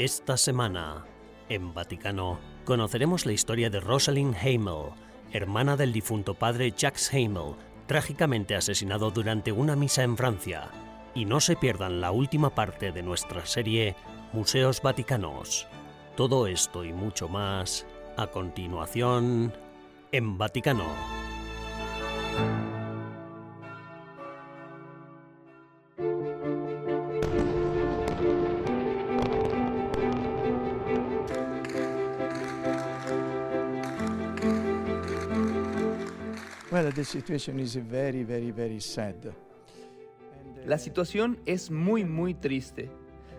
Esta semana, en Vaticano, conoceremos la historia de Rosalind Hamel, hermana del difunto padre Jacques Hamel, trágicamente asesinado durante una misa en Francia. Y no se pierdan la última parte de nuestra serie Museos Vaticanos. Todo esto y mucho más a continuación en Vaticano. La situación es muy, muy triste.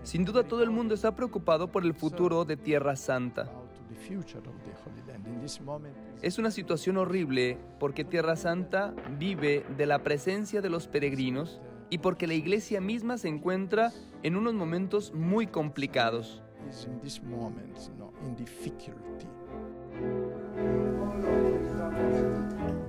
Sin duda todo el mundo está preocupado por el futuro de Tierra Santa. Es una situación horrible porque Tierra Santa vive de la presencia de los peregrinos y porque la iglesia misma se encuentra en unos momentos muy complicados.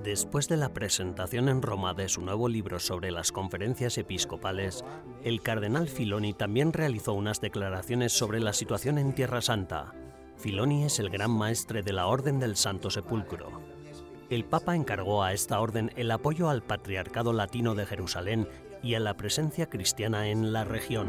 Después de la presentación en Roma de su nuevo libro sobre las conferencias episcopales, el cardenal Filoni también realizó unas declaraciones sobre la situación en Tierra Santa. Filoni es el gran maestre de la Orden del Santo Sepulcro. El Papa encargó a esta orden el apoyo al Patriarcado Latino de Jerusalén y a la presencia cristiana en la región.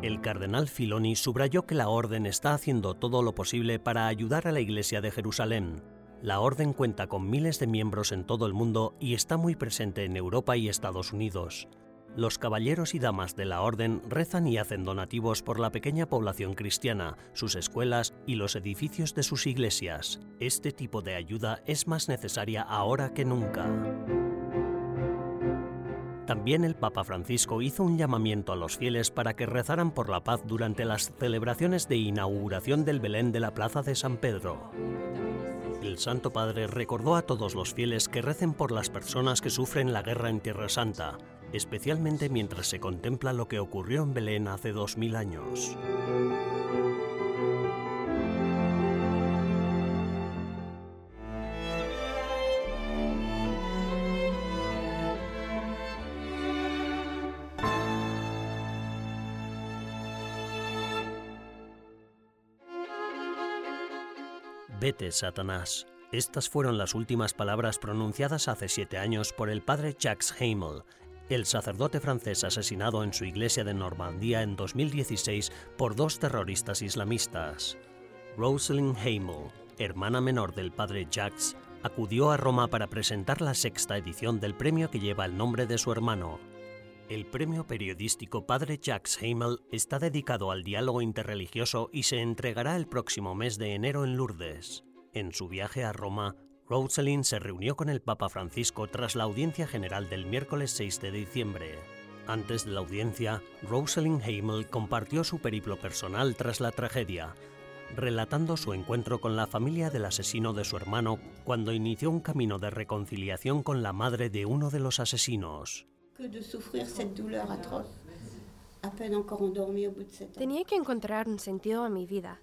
El cardenal Filoni subrayó que la Orden está haciendo todo lo posible para ayudar a la Iglesia de Jerusalén. La Orden cuenta con miles de miembros en todo el mundo y está muy presente en Europa y Estados Unidos. Los caballeros y damas de la Orden rezan y hacen donativos por la pequeña población cristiana, sus escuelas y los edificios de sus iglesias. Este tipo de ayuda es más necesaria ahora que nunca. También el Papa Francisco hizo un llamamiento a los fieles para que rezaran por la paz durante las celebraciones de inauguración del Belén de la Plaza de San Pedro. El Santo Padre recordó a todos los fieles que recen por las personas que sufren la guerra en Tierra Santa, especialmente mientras se contempla lo que ocurrió en Belén hace dos mil años. Vete, Satanás. Estas fueron las últimas palabras pronunciadas hace siete años por el padre Jacques Hamel, el sacerdote francés asesinado en su iglesia de Normandía en 2016 por dos terroristas islamistas. Rosalind Hamel, hermana menor del padre Jacques, acudió a Roma para presentar la sexta edición del premio que lleva el nombre de su hermano. El premio periodístico Padre Jacques Hamel está dedicado al diálogo interreligioso y se entregará el próximo mes de enero en Lourdes. En su viaje a Roma, Rosalind se reunió con el Papa Francisco tras la audiencia general del miércoles 6 de diciembre. Antes de la audiencia, Rosalind Hamel compartió su periplo personal tras la tragedia, relatando su encuentro con la familia del asesino de su hermano cuando inició un camino de reconciliación con la madre de uno de los asesinos. Tenía que encontrar un sentido a mi vida.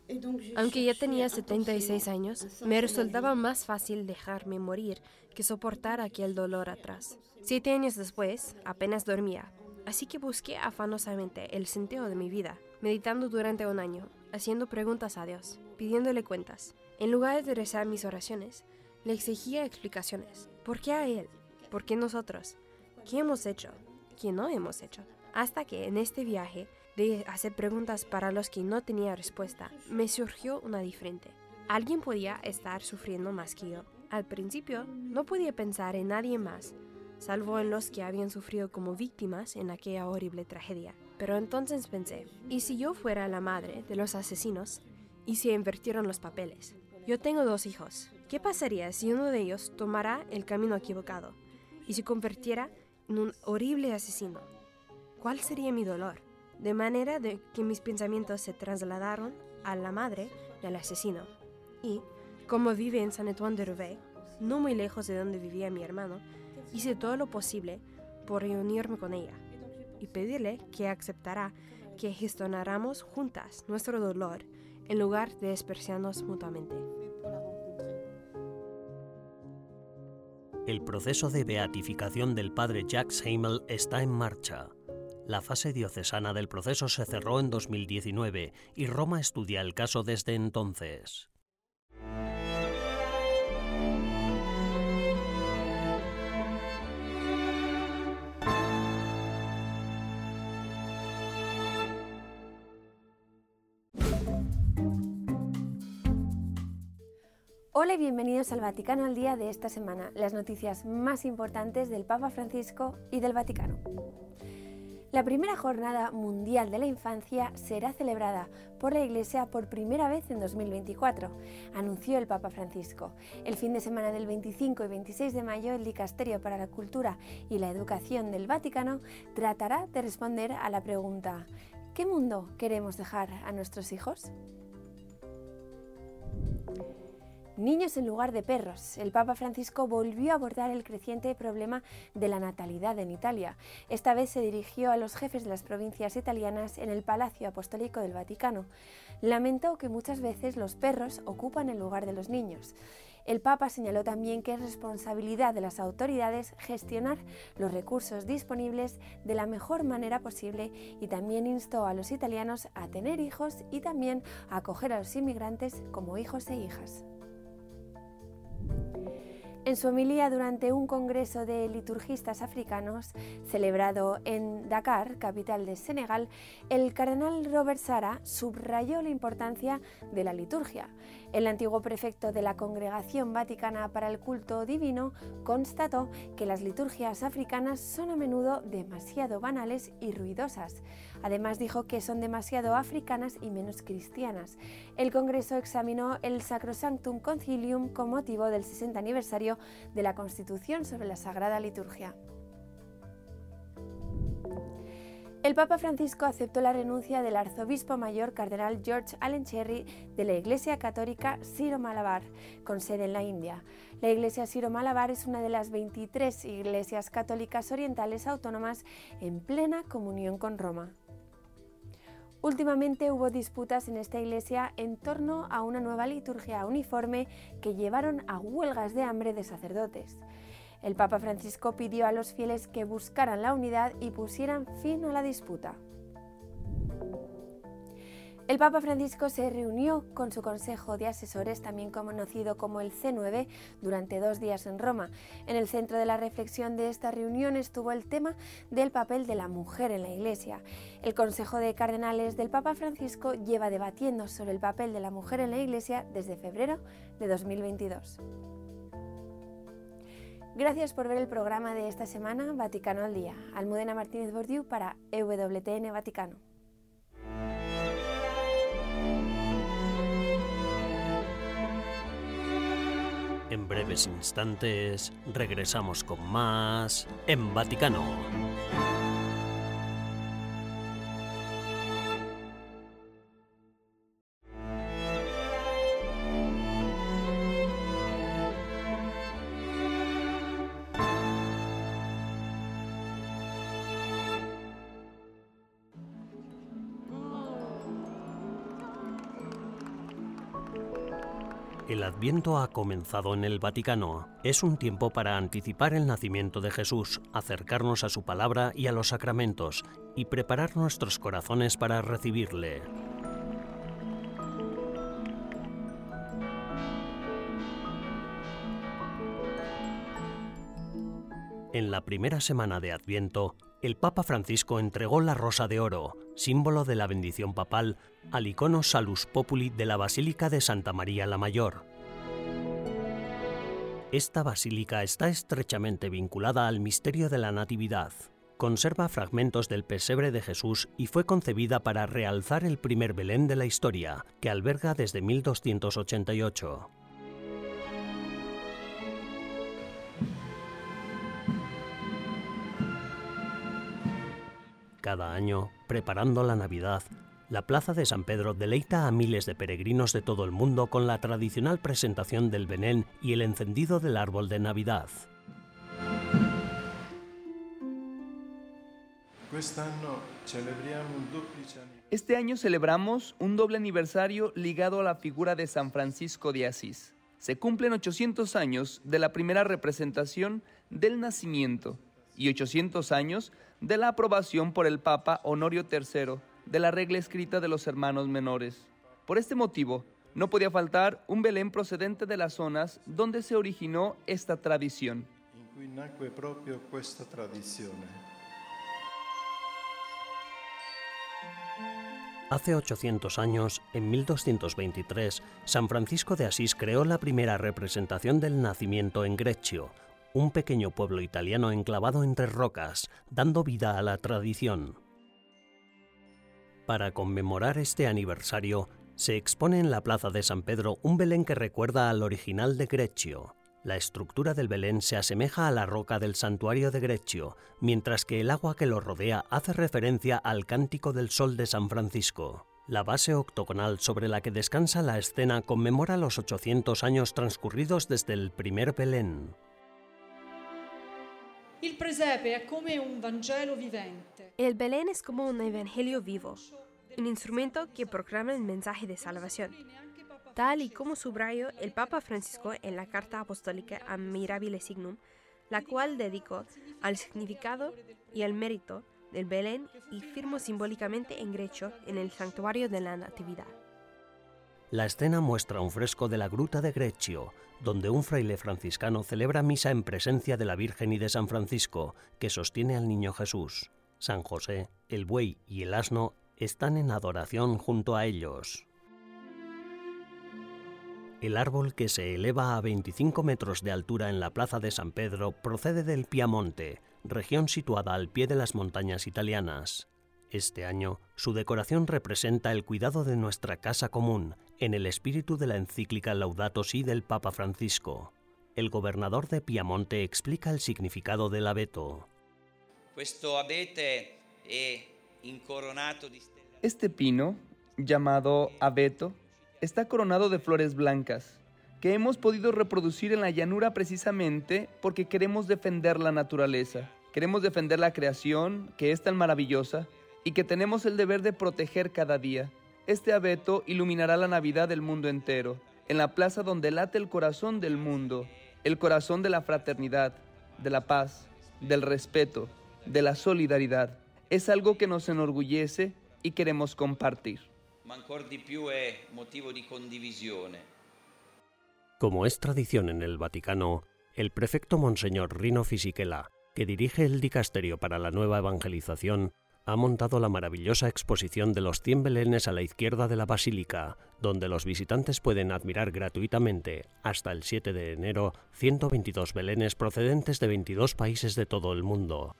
Aunque ya tenía 76 años, me resultaba más fácil dejarme morir que soportar aquel dolor atrás. Siete años después, apenas dormía, así que busqué afanosamente el sentido de mi vida, meditando durante un año, haciendo preguntas a Dios, pidiéndole cuentas. En lugar de rezar mis oraciones, le exigía explicaciones. ¿Por qué a Él? ¿Por qué nosotros? ¿Qué hemos hecho? ¿Qué no hemos hecho? Hasta que en este viaje de hacer preguntas para los que no tenía respuesta, me surgió una diferente. Alguien podía estar sufriendo más que yo. Al principio no podía pensar en nadie más, salvo en los que habían sufrido como víctimas en aquella horrible tragedia. Pero entonces pensé, ¿y si yo fuera la madre de los asesinos? ¿Y si invirtieron los papeles? Yo tengo dos hijos. ¿Qué pasaría si uno de ellos tomara el camino equivocado y se convirtiera un horrible asesino. ¿Cuál sería mi dolor? De manera de que mis pensamientos se trasladaron a la madre del asesino. Y, como vive en San Antoine de Roubaix, no muy lejos de donde vivía mi hermano, hice todo lo posible por reunirme con ella y pedirle que aceptara que gestionáramos juntas nuestro dolor en lugar de despreciarnos mutuamente. El proceso de beatificación del padre Jacques Hamel está en marcha. La fase diocesana del proceso se cerró en 2019 y Roma estudia el caso desde entonces. Hola y bienvenidos al Vaticano al día de esta semana, las noticias más importantes del Papa Francisco y del Vaticano. La primera jornada mundial de la infancia será celebrada por la Iglesia por primera vez en 2024, anunció el Papa Francisco. El fin de semana del 25 y 26 de mayo, el Dicasterio para la Cultura y la Educación del Vaticano tratará de responder a la pregunta ¿qué mundo queremos dejar a nuestros hijos? Niños en lugar de perros. El Papa Francisco volvió a abordar el creciente problema de la natalidad en Italia. Esta vez se dirigió a los jefes de las provincias italianas en el Palacio Apostólico del Vaticano. Lamentó que muchas veces los perros ocupan el lugar de los niños. El Papa señaló también que es responsabilidad de las autoridades gestionar los recursos disponibles de la mejor manera posible y también instó a los italianos a tener hijos y también a acoger a los inmigrantes como hijos e hijas. En su homilía durante un congreso de liturgistas africanos celebrado en Dakar, capital de Senegal, el cardenal Robert Sara subrayó la importancia de la liturgia. El antiguo prefecto de la Congregación Vaticana para el Culto Divino constató que las liturgias africanas son a menudo demasiado banales y ruidosas. Además dijo que son demasiado africanas y menos cristianas. El Congreso examinó el Sacrosanctum Concilium con motivo del 60 aniversario de la Constitución sobre la Sagrada Liturgia. El Papa Francisco aceptó la renuncia del arzobispo mayor cardenal George Allen Cherry de la Iglesia Católica Siro Malabar, con sede en la India. La Iglesia Siro Malabar es una de las 23 iglesias católicas orientales autónomas en plena comunión con Roma. Últimamente hubo disputas en esta iglesia en torno a una nueva liturgia uniforme que llevaron a huelgas de hambre de sacerdotes. El Papa Francisco pidió a los fieles que buscaran la unidad y pusieran fin a la disputa. El Papa Francisco se reunió con su Consejo de Asesores, también conocido como el C9, durante dos días en Roma. En el centro de la reflexión de esta reunión estuvo el tema del papel de la mujer en la Iglesia. El Consejo de Cardenales del Papa Francisco lleva debatiendo sobre el papel de la mujer en la Iglesia desde febrero de 2022. Gracias por ver el programa de esta semana Vaticano al Día. Almudena Martínez Bordiú para EWTN Vaticano. En breves instantes regresamos con más en Vaticano. El Adviento ha comenzado en el Vaticano. Es un tiempo para anticipar el nacimiento de Jesús, acercarnos a su palabra y a los sacramentos y preparar nuestros corazones para recibirle. En la primera semana de Adviento, el Papa Francisco entregó la Rosa de Oro, símbolo de la bendición papal, al icono Salus Populi de la Basílica de Santa María la Mayor. Esta basílica está estrechamente vinculada al misterio de la Natividad. Conserva fragmentos del pesebre de Jesús y fue concebida para realzar el primer Belén de la historia, que alberga desde 1288. Cada año, preparando la Navidad, la Plaza de San Pedro deleita a miles de peregrinos de todo el mundo con la tradicional presentación del Benén y el encendido del árbol de Navidad. Este año celebramos un doble aniversario ligado a la figura de San Francisco de Asís. Se cumplen 800 años de la primera representación del nacimiento y 800 años de la aprobación por el Papa Honorio III de la regla escrita de los hermanos menores. Por este motivo, no podía faltar un Belén procedente de las zonas donde se originó esta tradición. Hace 800 años, en 1223, San Francisco de Asís creó la primera representación del nacimiento en Greccio, un pequeño pueblo italiano enclavado entre rocas, dando vida a la tradición. Para conmemorar este aniversario, se expone en la plaza de San Pedro un Belén que recuerda al original de Greccio. La estructura del Belén se asemeja a la roca del santuario de Greccio, mientras que el agua que lo rodea hace referencia al Cántico del Sol de San Francisco. La base octogonal sobre la que descansa la escena conmemora los 800 años transcurridos desde el primer Belén. El Belén es como un evangelio vivo un instrumento que proclama el mensaje de salvación, tal y como subrayó el Papa Francisco en la carta apostólica a Mirabile Signum, la cual dedicó al significado y al mérito del Belén y firmó simbólicamente en grecho en el santuario de la Natividad. La escena muestra un fresco de la Gruta de Greccio, donde un fraile franciscano celebra misa en presencia de la Virgen y de San Francisco, que sostiene al niño Jesús. San José, el buey y el asno están en adoración junto a ellos. El árbol que se eleva a 25 metros de altura en la plaza de San Pedro procede del Piamonte, región situada al pie de las montañas italianas. Este año, su decoración representa el cuidado de nuestra casa común, en el espíritu de la encíclica Laudato Si del Papa Francisco. El gobernador de Piamonte explica el significado del abeto. abete este pino, llamado abeto, está coronado de flores blancas, que hemos podido reproducir en la llanura precisamente porque queremos defender la naturaleza, queremos defender la creación, que es tan maravillosa, y que tenemos el deber de proteger cada día. Este abeto iluminará la Navidad del mundo entero, en la plaza donde late el corazón del mundo, el corazón de la fraternidad, de la paz, del respeto, de la solidaridad es algo que nos enorgullece y queremos compartir. Como es tradición en el Vaticano, el prefecto Monseñor Rino Fisichella, que dirige el dicasterio para la nueva evangelización, ha montado la maravillosa exposición de los 100 belenes a la izquierda de la basílica, donde los visitantes pueden admirar gratuitamente, hasta el 7 de enero, 122 belenes procedentes de 22 países de todo el mundo.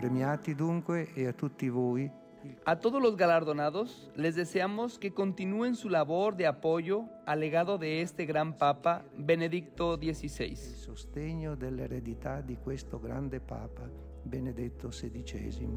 Premiati dunque e a tutti voi. A todos los galardonados les deseamos que continúen su labor de apoyo al legado de este gran Papa Benedicto XVI. Sostegno dell'eredità di questo grande Papa Benedetto XVI.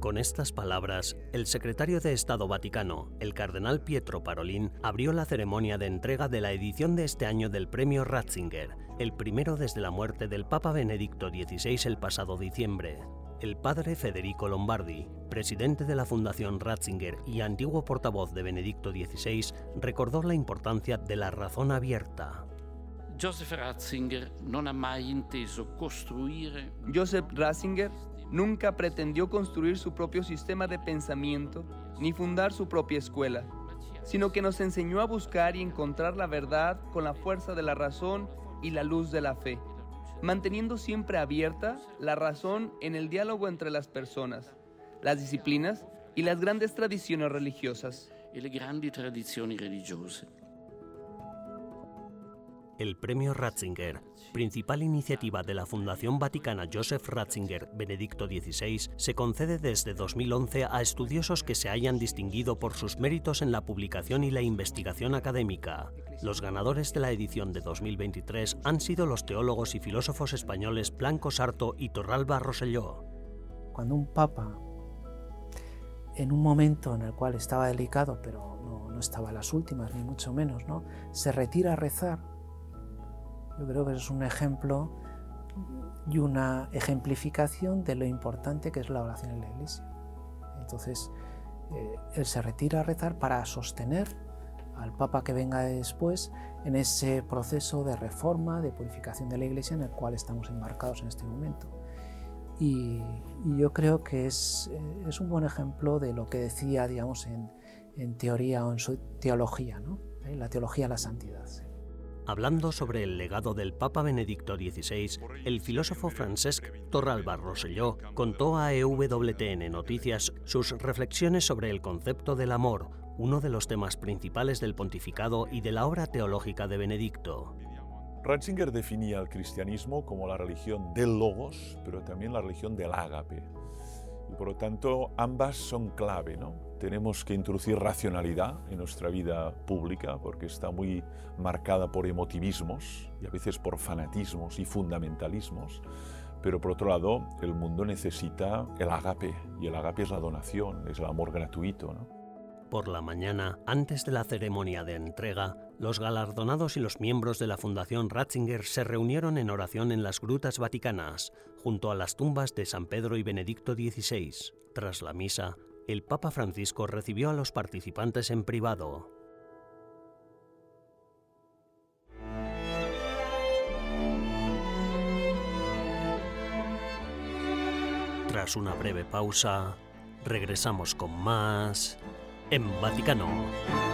Con estas palabras, el secretario de Estado Vaticano, el cardenal Pietro Parolin, abrió la ceremonia de entrega de la edición de este año del Premio Ratzinger, el primero desde la muerte del Papa Benedicto XVI el pasado diciembre. El padre Federico Lombardi, presidente de la Fundación Ratzinger y antiguo portavoz de Benedicto XVI, recordó la importancia de la razón abierta. Joseph Ratzinger no ha mai inteso costruire. Joseph Ratzinger Nunca pretendió construir su propio sistema de pensamiento ni fundar su propia escuela, sino que nos enseñó a buscar y encontrar la verdad con la fuerza de la razón y la luz de la fe, manteniendo siempre abierta la razón en el diálogo entre las personas. Las disciplinas y las grandes tradiciones religiosas. El Premio Ratzinger, principal iniciativa de la Fundación Vaticana Joseph Ratzinger Benedicto XVI, se concede desde 2011 a estudiosos que se hayan distinguido por sus méritos en la publicación y la investigación académica. Los ganadores de la edición de 2023 han sido los teólogos y filósofos españoles Blanco Sarto y Torralba Rosselló. Cuando un papa, en un momento en el cual estaba delicado, pero no, estaba en las últimas, ni mucho menos, ¿no? se retira a rezar, yo creo que es un ejemplo y una ejemplificación de lo importante que es la oración en la iglesia. Entonces, eh, él se retira a rezar para sostener al Papa que venga después en ese proceso de reforma, de purificación de la iglesia en el cual estamos embarcados en este momento. Y, y yo creo que es, eh, es, un buen ejemplo de lo que decía, digamos, en, en teoría o en su teología, ¿no? ¿Eh? la teología de la santidad. Hablando sobre el legado del Papa Benedicto XVI, el filósofo Francesc Torralba Rosselló contó a EWTN Noticias sus reflexiones sobre el concepto del amor, uno de los temas principales del pontificado y de la obra teológica de Benedicto. Ratzinger definía el cristianismo como la religión del logos, pero también la religión del ágape. Y por lo tanto, ambas son clave, ¿no? Tenemos que introducir racionalidad en nuestra vida pública porque está muy marcada por emotivismos y a veces por fanatismos y fundamentalismos. Pero por otro lado, el mundo necesita el agape y el agape es la donación, es el amor gratuito, ¿no? Por la mañana, antes de la ceremonia de entrega, los galardonados y los miembros de la Fundación Ratzinger se reunieron en oración en las grutas vaticanas, junto a las tumbas de San Pedro y Benedicto XVI. Tras la misa, el Papa Francisco recibió a los participantes en privado. Tras una breve pausa, regresamos con más en Vaticano.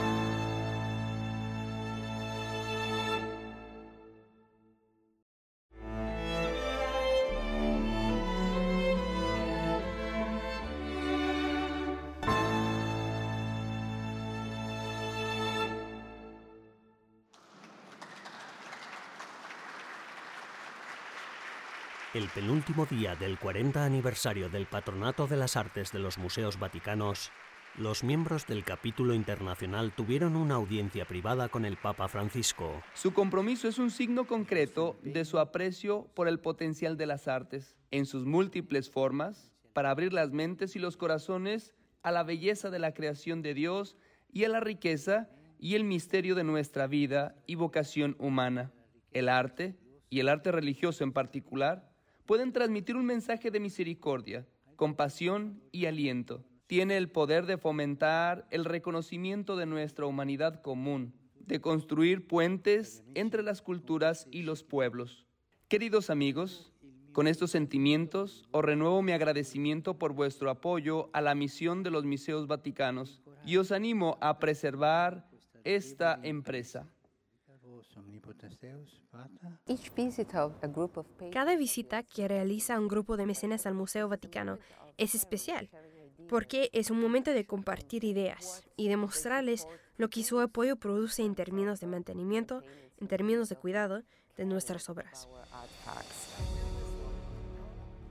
El penúltimo día del 40 aniversario del Patronato de las Artes de los Museos Vaticanos, los miembros del capítulo internacional tuvieron una audiencia privada con el Papa Francisco. Su compromiso es un signo concreto de su aprecio por el potencial de las artes, en sus múltiples formas, para abrir las mentes y los corazones a la belleza de la creación de Dios y a la riqueza y el misterio de nuestra vida y vocación humana. El arte, y el arte religioso en particular, pueden transmitir un mensaje de misericordia, compasión y aliento. Tiene el poder de fomentar el reconocimiento de nuestra humanidad común, de construir puentes entre las culturas y los pueblos. Queridos amigos, con estos sentimientos os renuevo mi agradecimiento por vuestro apoyo a la misión de los museos vaticanos y os animo a preservar esta empresa. Cada visita que realiza un grupo de mecenas al Museo Vaticano es especial, porque es un momento de compartir ideas y demostrarles lo que su apoyo produce en términos de mantenimiento, en términos de cuidado de nuestras obras.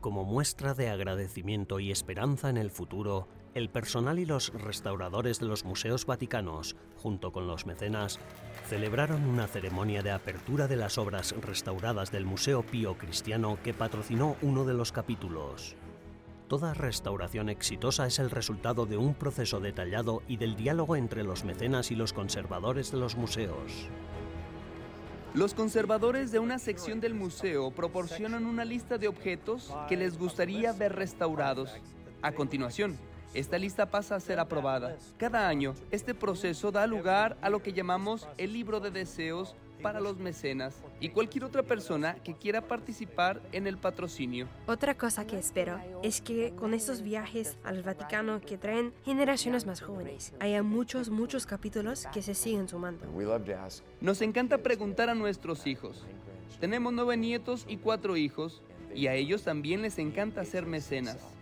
Como muestra de agradecimiento y esperanza en el futuro, el personal y los restauradores de los museos vaticanos, junto con los mecenas, celebraron una ceremonia de apertura de las obras restauradas del Museo Pío Cristiano que patrocinó uno de los capítulos. Toda restauración exitosa es el resultado de un proceso detallado y del diálogo entre los mecenas y los conservadores de los museos. Los conservadores de una sección del museo proporcionan una lista de objetos que les gustaría ver restaurados. A continuación, esta lista pasa a ser aprobada. Cada año, este proceso da lugar a lo que llamamos el libro de deseos para los mecenas y cualquier otra persona que quiera participar en el patrocinio. Otra cosa que espero es que con estos viajes al Vaticano que traen generaciones más jóvenes, haya muchos, muchos capítulos que se siguen sumando. Nos encanta preguntar a nuestros hijos. Tenemos nueve nietos y cuatro hijos y a ellos también les encanta ser mecenas.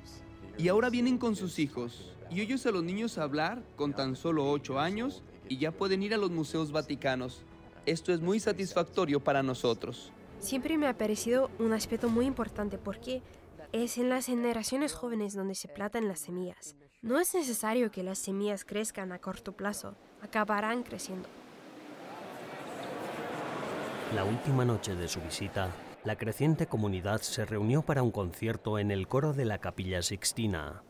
Y ahora vienen con sus hijos y oyes a los niños hablar con tan solo 8 años y ya pueden ir a los museos vaticanos. Esto es muy satisfactorio para nosotros. Siempre me ha parecido un aspecto muy importante porque es en las generaciones jóvenes donde se plantan las semillas. No es necesario que las semillas crezcan a corto plazo, acabarán creciendo. La última noche de su visita, la creciente comunidad se reunió para un concierto en el coro de la Capilla Sixtina.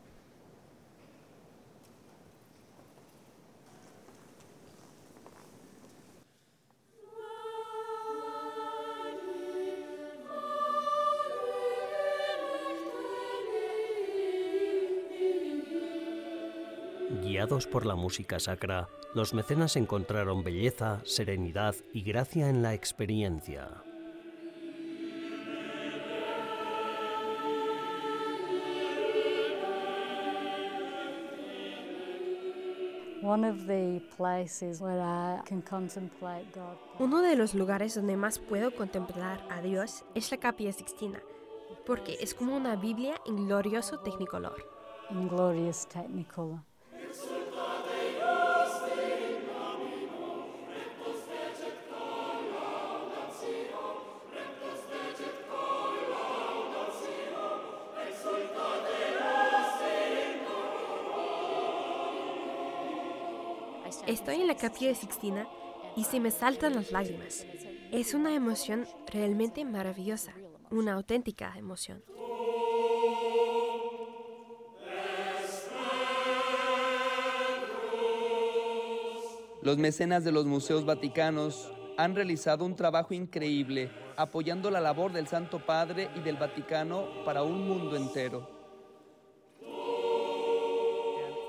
Guiados por la música sacra, los mecenas encontraron belleza, serenidad y gracia en la experiencia. Uno de los lugares donde más puedo contemplar a Dios es la Capilla Sixtina, porque es como una Biblia en glorioso Technicolor. In glorious Technicolor. Estoy en la capilla de Sixtina y se me saltan las lágrimas. Es una emoción realmente maravillosa, una auténtica emoción. Los mecenas de los museos vaticanos han realizado un trabajo increíble apoyando la labor del Santo Padre y del Vaticano para un mundo entero.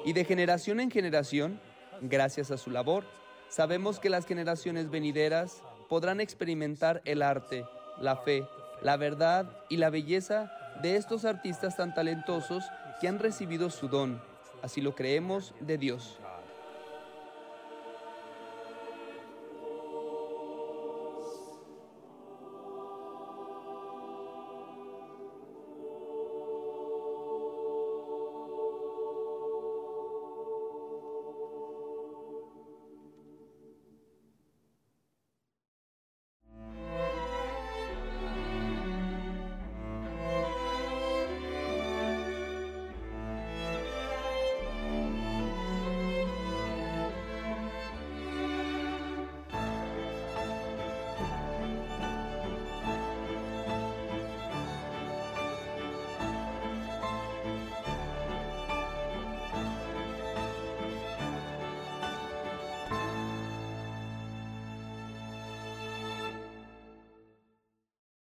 Y de generación en generación, Gracias a su labor, sabemos que las generaciones venideras podrán experimentar el arte, la fe, la verdad y la belleza de estos artistas tan talentosos que han recibido su don, así lo creemos, de Dios.